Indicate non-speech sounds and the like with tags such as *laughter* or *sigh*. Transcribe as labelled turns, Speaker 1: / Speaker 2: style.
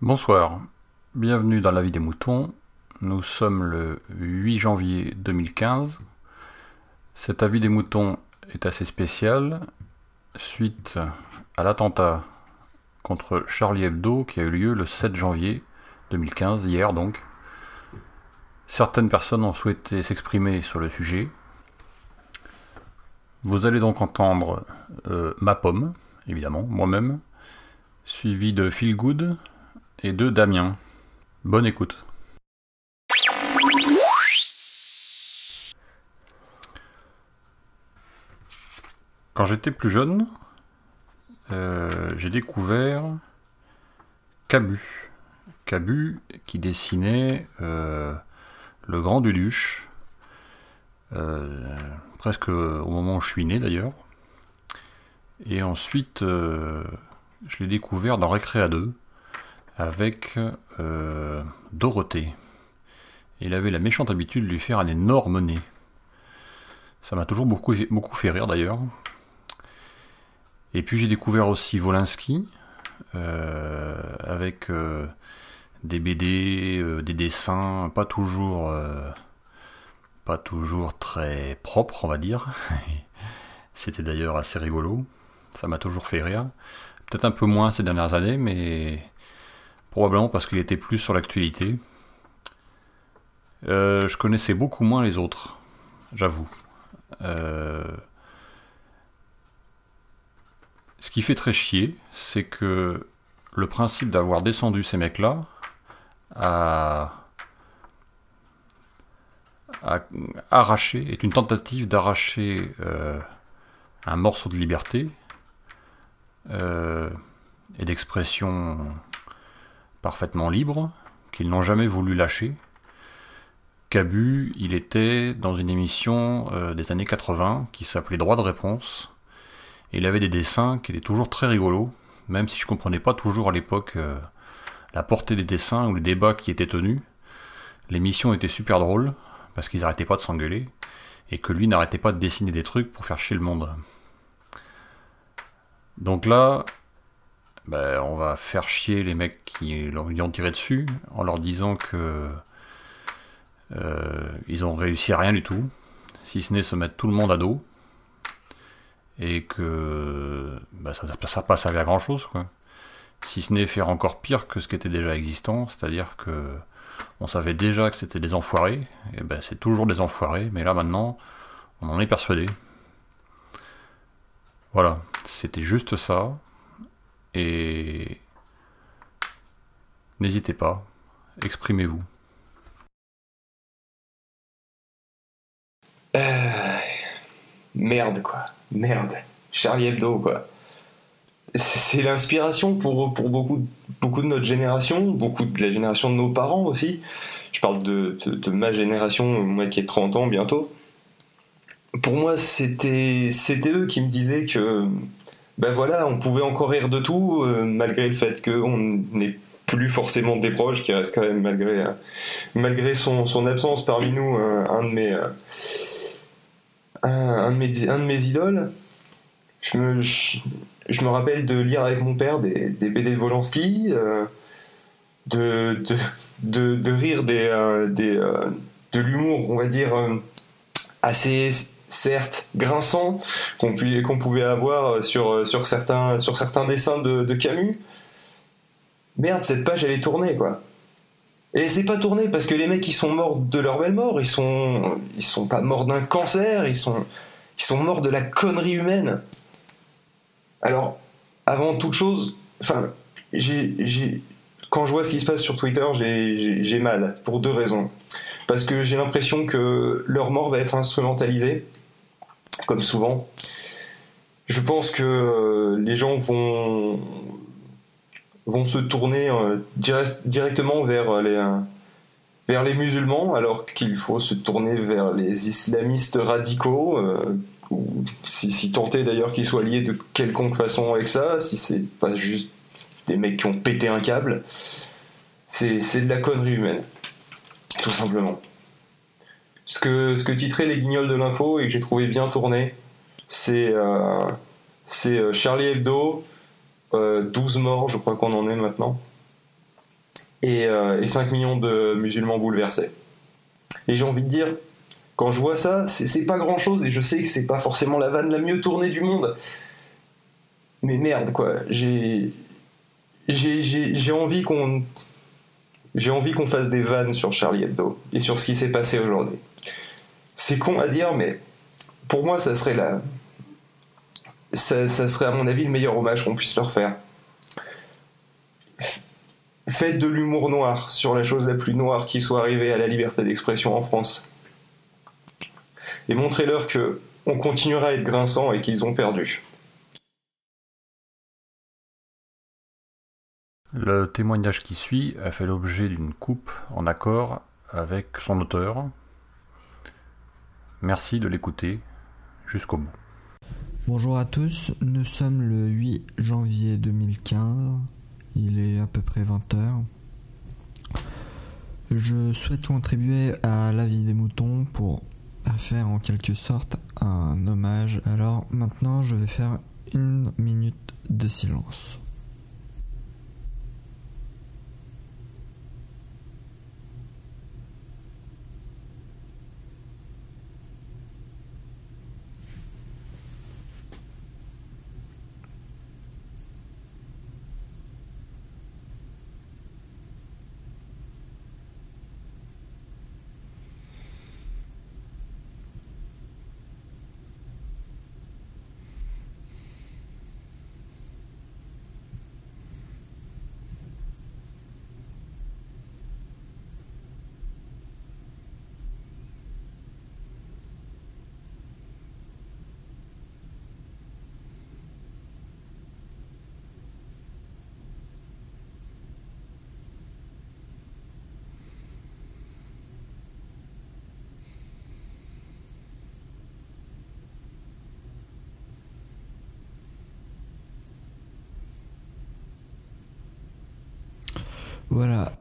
Speaker 1: Bonsoir, bienvenue dans la vie des moutons. Nous sommes le 8 janvier 2015. Cet avis des moutons est assez spécial suite à l'attentat contre Charlie Hebdo qui a eu lieu le 7 janvier 2015, hier donc. Certaines personnes ont souhaité s'exprimer sur le sujet. Vous allez donc entendre euh, ma pomme, évidemment, moi-même, suivi de Phil Good et de Damien. Bonne écoute. Quand j'étais plus jeune, euh, j'ai découvert Cabu. Cabu qui dessinait euh, le Grand Duduche, euh, presque au moment où je suis né d'ailleurs. Et ensuite, euh, je l'ai découvert dans Récréa 2 avec euh, Dorothée. Il avait la méchante habitude de lui faire un énorme nez. Ça m'a toujours beaucoup, beaucoup fait rire d'ailleurs. Et puis j'ai découvert aussi Volinsky, euh, avec euh, des BD, euh, des dessins, pas toujours, euh, pas toujours très propres, on va dire. *laughs* C'était d'ailleurs assez rigolo. Ça m'a toujours fait rire. Peut-être un peu moins ces dernières années, mais probablement parce qu'il était plus sur l'actualité. Euh, je connaissais beaucoup moins les autres, j'avoue. Euh, ce qui fait très chier, c'est que le principe d'avoir descendu ces mecs-là a, est une tentative d'arracher euh, un morceau de liberté euh, et d'expression parfaitement libre qu'ils n'ont jamais voulu lâcher. Cabu, il était dans une émission euh, des années 80 qui s'appelait Droit de réponse. Il avait des dessins qui étaient toujours très rigolos, même si je comprenais pas toujours à l'époque la portée des dessins ou les débats qui étaient tenus. L'émission était super drôle, parce qu'ils n'arrêtaient pas de s'engueuler, et que lui n'arrêtait pas de dessiner des trucs pour faire chier le monde. Donc là, ben, on va faire chier les mecs qui lui ont tiré dessus, en leur disant que euh, ils ont réussi à rien du tout, si ce n'est se mettre tout le monde à dos, et que bah, ça n'a pas servi à grand chose. Si ce n'est faire encore pire que ce qui était déjà existant, c'est-à-dire que on savait déjà que c'était des enfoirés, et ben c'est toujours des enfoirés, mais là maintenant, on en est persuadé. Voilà, c'était juste ça, et n'hésitez pas, exprimez-vous.
Speaker 2: Euh, merde, quoi. Merde. Charlie Hebdo, quoi. C'est l'inspiration pour, pour beaucoup, beaucoup de notre génération, beaucoup de la génération de nos parents aussi. Je parle de, ma génération, moi qui ai 30 ans bientôt. Pour moi, c'était eux qui me disaient que, ben voilà, on pouvait encore rire de tout, euh, malgré le fait qu'on n'est plus forcément des proches, qui reste quand même, malgré, euh, malgré son, son absence parmi nous, euh, un de mes. un, de mes, un de mes idoles. Je me rappelle de lire avec mon père des, BD de Volansky, euh, de, de, de, rire des, euh, des, euh, de l'humour, on va dire, euh, assez, certes, grinçant, qu'on pouvait avoir sur, sur, certains, sur certains dessins de, de Camus. Merde, cette page, elle est tournée, quoi. Et c'est pas tourné parce que les mecs ils sont morts de leur belle mort, ils sont ils sont pas morts d'un cancer, ils sont ils sont morts de la connerie humaine. Alors avant toute chose, enfin quand je vois ce qui se passe sur Twitter, j'ai mal pour deux raisons. Parce que j'ai l'impression que leur mort va être instrumentalisée comme souvent. Je pense que euh, les gens vont vont se tourner euh, direct- directement vers les, euh, vers les musulmans, alors qu'il faut se tourner vers les islamistes radicaux, si, si tenté d'ailleurs qu'ils soient liés de quelconque façon avec ça, si c'est pas juste des mecs qui ont pété un câble, c'est de la connerie humaine, tout simplement. ce que, ce que titraient les guignols de l'info et que j'ai trouvé bien tourné, c'est c'est Charlie Hebdo, 12 morts, je crois qu'on en est maintenant, et, et 5 millions de musulmans bouleversés. Et j'ai envie de dire, quand je vois ça, c'est pas grand chose et je sais que c'est pas forcément la vanne la mieux tournée du monde. Mais merde, quoi. J'ai. Envie qu'on. J'ai envie qu'on fasse des vannes sur Charlie Hebdo et sur ce qui s'est passé aujourd'hui. C'est con à dire, mais pour moi, ça serait la. Ça, ça serait à mon avis le meilleur hommage qu'on puisse leur faire. Faites de l'humour noir sur la chose la plus noire qui soit arrivée à la liberté d'expression en France et montrez-leur que on continuera à être grinçant et qu'ils ont perdu.
Speaker 1: Le témoignage qui suit a fait l'objet d'une coupe en accord avec son auteur. Merci de l'écouter jusqu'au bout.
Speaker 3: Bonjour à tous, nous sommes le 8 janvier 2015, il est à peu près 20h. Je souhaite contribuer à la vie des moutons pour à faire en quelque sorte un hommage. Alors maintenant je vais faire une minute de silence. Voilà.